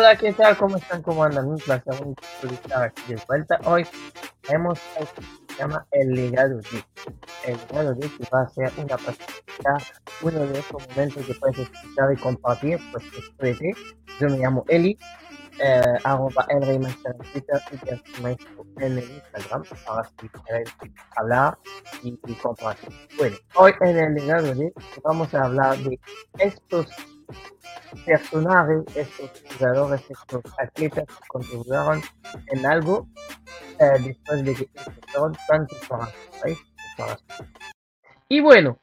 Hola, ¿qué tal? ¿Cómo están? ¿Cómo andan? Un placer, gusto estar aquí de vuelta. Hoy hemos se llama El Legado de. El Legado de que va a ser una práctica, uno de esos momentos que puedes escuchar y compartir, pues estoy Yo me llamo Eli, eh, arroba el rey maestro en Twitter y el maestro en el Instagram para si queréis hablar y, y compartir. Bueno, hoy en el Legado de vamos a hablar de estos personajes, estos jugadores, estos atletas contribuyeron en algo eh, después de que empezaron tanto para Y bueno,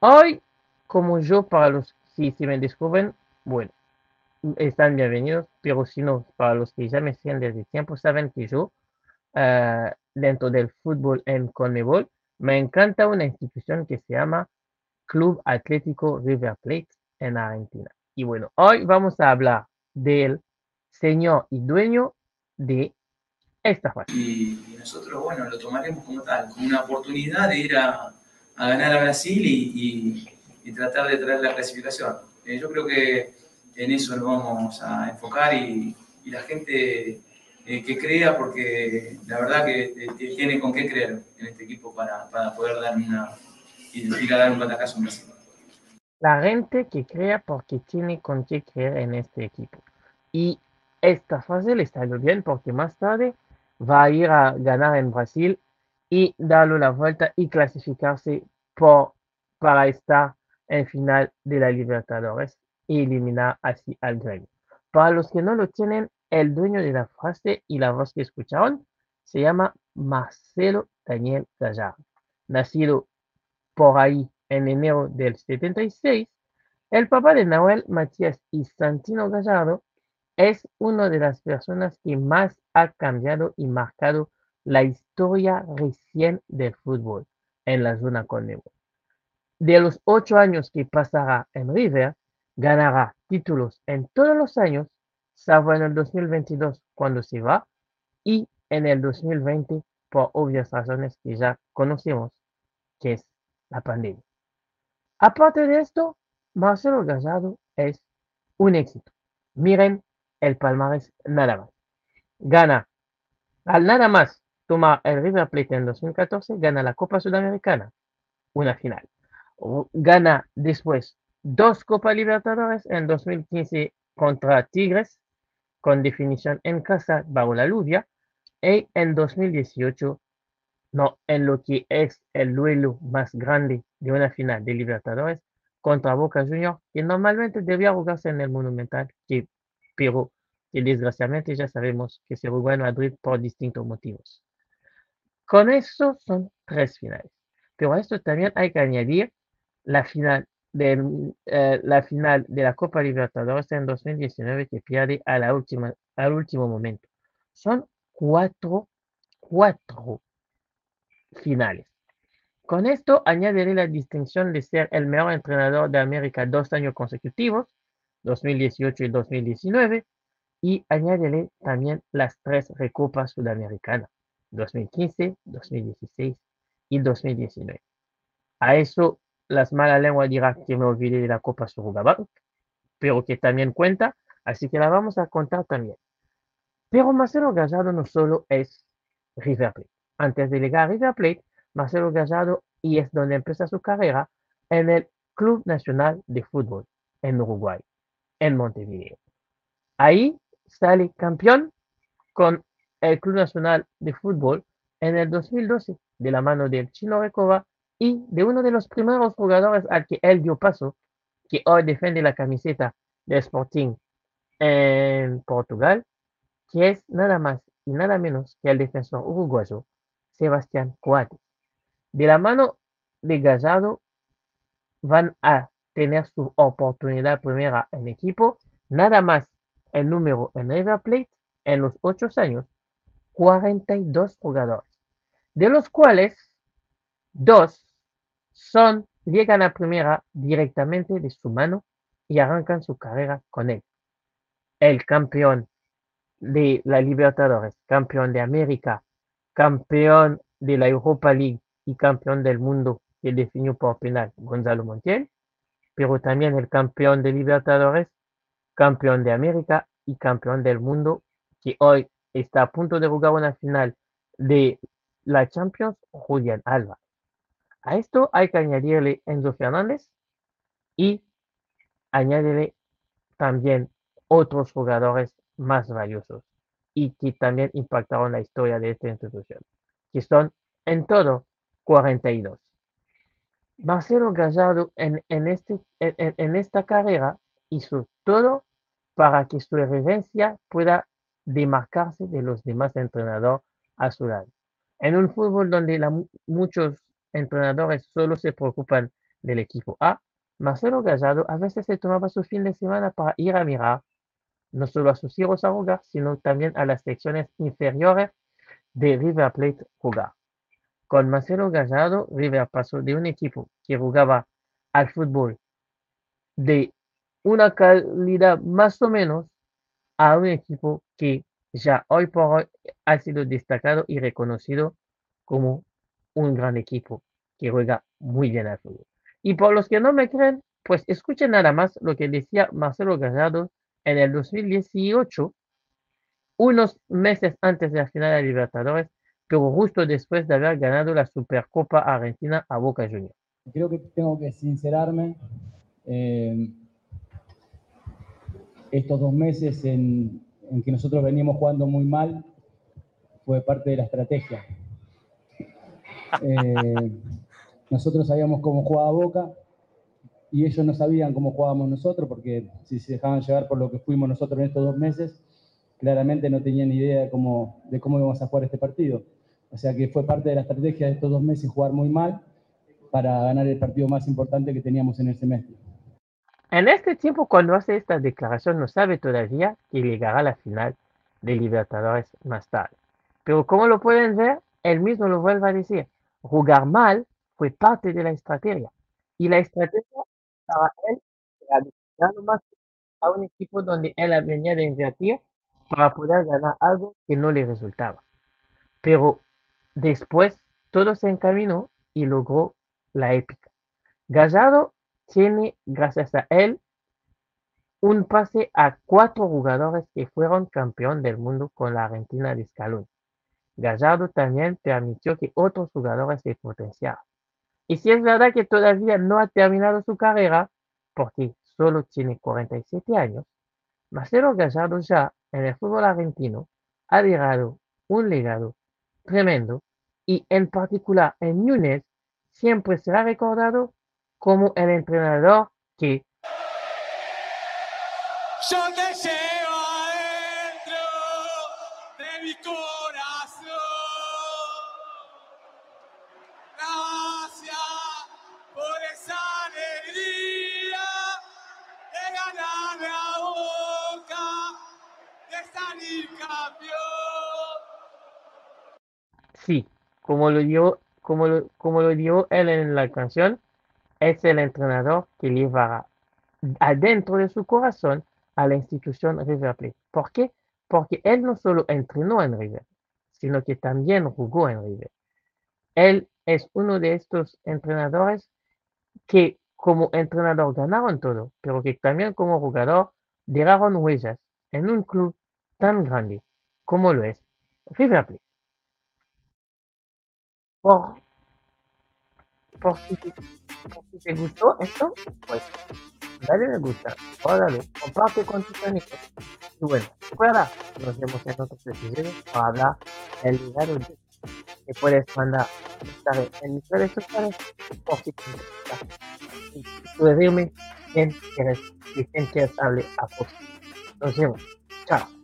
hoy, como yo, para los si, si me descubren, bueno, están bienvenidos, pero si no, para los que ya me siguen desde tiempo, saben que yo, uh, dentro del fútbol en Conmebol, me encanta una institución que se llama Club Atlético River Plate en Argentina. Y bueno, hoy vamos a hablar del señor y dueño de esta fase. Y nosotros, bueno, lo tomaremos como tal, como una oportunidad de ir a, a ganar a Brasil y, y, y, tratar de traer la clasificación. Eh, yo creo que en eso nos vamos a enfocar y, y la gente eh, que crea, porque la verdad que, eh, tiene con qué creer en este equipo para, para poder dar una, ir, a dar un batacazo en Brasil la gente que crea porque tiene con qué creer en este equipo. Y esta fase le salió bien porque más tarde va a ir a ganar en Brasil y darle la vuelta y clasificarse para estar en final de la Libertadores y eliminar así al gremio. Para los que no lo tienen, el dueño de la frase y la voz que escucharon se llama Marcelo Daniel Gallardo, nacido por ahí en enero del 76, el papá de Nahuel Matías y Santino Gallardo es una de las personas que más ha cambiado y marcado la historia recién del fútbol en la zona Conmebol. De los ocho años que pasará en River, ganará títulos en todos los años, salvo en el 2022 cuando se va y en el 2020 por obvias razones que ya conocemos, que es la pandemia. Aparte de esto, Marcelo Gallardo es un éxito. Miren el palmarés nada más. Gana, al nada más tomar el River Plate en 2014, gana la Copa Sudamericana, una final. Gana después dos Copas Libertadores en 2015 contra Tigres, con definición en casa bajo la lluvia, y en 2018 no, en lo que es el duelo más grande de una final de Libertadores contra Boca Juniors, que normalmente debía jugarse en el Monumental, que, pero que desgraciadamente ya sabemos que se jugó en Madrid por distintos motivos. Con eso son tres finales. Pero a esto también hay que añadir la final de, eh, la final de la Copa Libertadores en 2019 que pierde a la última, al último momento. Son cuatro, cuatro finales. Con esto añadiré la distinción de ser el mejor entrenador de América dos años consecutivos, 2018 y 2019, y añadiré también las tres recopas sudamericanas, 2015, 2016 y 2019. A eso las malas lenguas dirán que me olvidé de la Copa Surugabank, pero que también cuenta, así que la vamos a contar también. Pero Marcelo Gallardo no solo es River Plate antes de llegar a River Plate, Marcelo Gallardo y es donde empieza su carrera en el Club Nacional de Fútbol en Uruguay, en Montevideo. Ahí sale campeón con el Club Nacional de Fútbol en el 2012 de la mano del Chino Recoba y de uno de los primeros jugadores al que él dio paso, que hoy defiende la camiseta de Sporting en Portugal, que es nada más y nada menos que el defensor uruguayo Sebastián Coates. De la mano de Gallardo van a tener su oportunidad primera en equipo, nada más el número en River Plate en los ocho años, 42 jugadores, de los cuales dos son, llegan a primera directamente de su mano y arrancan su carrera con él. El campeón de la Libertadores, campeón de América, campeón de la Europa League y campeón del mundo que definió por penal Gonzalo Montiel, pero también el campeón de Libertadores, campeón de América y campeón del mundo, que hoy está a punto de jugar una final de la Champions, Julián Alba. A esto hay que añadirle Enzo Fernández y añadirle también otros jugadores más valiosos y que también impactaron la historia de esta institución, que son en todo 42. Marcelo Gallardo en, en, este, en, en esta carrera hizo todo para que su herencia pueda demarcarse de los demás entrenadores a su lado. En un fútbol donde muchos entrenadores solo se preocupan del equipo A, Marcelo Gallardo a veces se tomaba su fin de semana para ir a mirar no solo a sus hijos a jugar, sino también a las secciones inferiores de River Plate jugar. Con Marcelo Gallardo, River pasó de un equipo que jugaba al fútbol de una calidad más o menos a un equipo que ya hoy por hoy ha sido destacado y reconocido como un gran equipo que juega muy bien al fútbol. Y por los que no me creen, pues escuchen nada más lo que decía Marcelo Gallardo en el 2018, unos meses antes de la final de Libertadores, pero justo después de haber ganado la Supercopa Argentina a Boca Juniors. Creo que tengo que sincerarme. Eh, estos dos meses en, que nosotros veníamos jugando muy mal fue parte de la estrategia. Eh, nosotros sabíamos cómo jugaba Boca y ellos no sabían cómo jugábamos nosotros porque si se dejaban llevar por lo que fuimos nosotros en estos dos meses, claramente no tenían idea de cómo, de cómo íbamos a jugar este partido. O sea que fue parte de la estrategia de estos dos meses jugar muy mal para ganar el partido más importante que teníamos en el semestre. En este tiempo, cuando hace esta declaración, no sabe todavía que llegará a la final de Libertadores más tarde. Pero como lo pueden ver, él mismo lo vuelve a decir. Jugar mal fue parte de la estrategia. Y la estrategia para él era más a un equipo donde él venía de invertir para poder ganar algo que no le resultaba. Pero después todo se encaminó y logró la épica. Gallardo tiene, gracias a él, un pase a cuatro jugadores que fueron campeón del mundo con la Argentina de Scaloni. Gallardo también permitió que otros jugadores se potenciaran. Y si es verdad que todavía no ha terminado su carrera, porque solo tiene 47 años, Marcelo Gallardo ya en el fútbol argentino ha dejado un legado tremendo y en particular en Núñez siempre será recordado como el entrenador que Yo te llevo adentro de mi corazón. Gracias por esa alegría de ganarme a boca, de salir campeón. sí, como lo dio, como como lo dio él en la canción, es el entrenador que llevará adentro de su corazón a la institución River Plate. ¿Por qué? Porque él no solo entrenó en River, sino que también jugó en River. Él es uno de estos entrenadores que como entrenador ganaron todo, pero que también como jugador dejaron huellas en un club tan grande como lo es River Plate. Por, si, te, por si te gustó esto, pues dale me gusta, o dale, comparte con tus amigos. Y bueno, recuerda, nos vemos en otros episodios para hablar del legado de que puedes mandar en mis redes sociales por si te interesa. Y tú decirme quién quieres y quién quieres hable a vos. Nos vemos. Chao.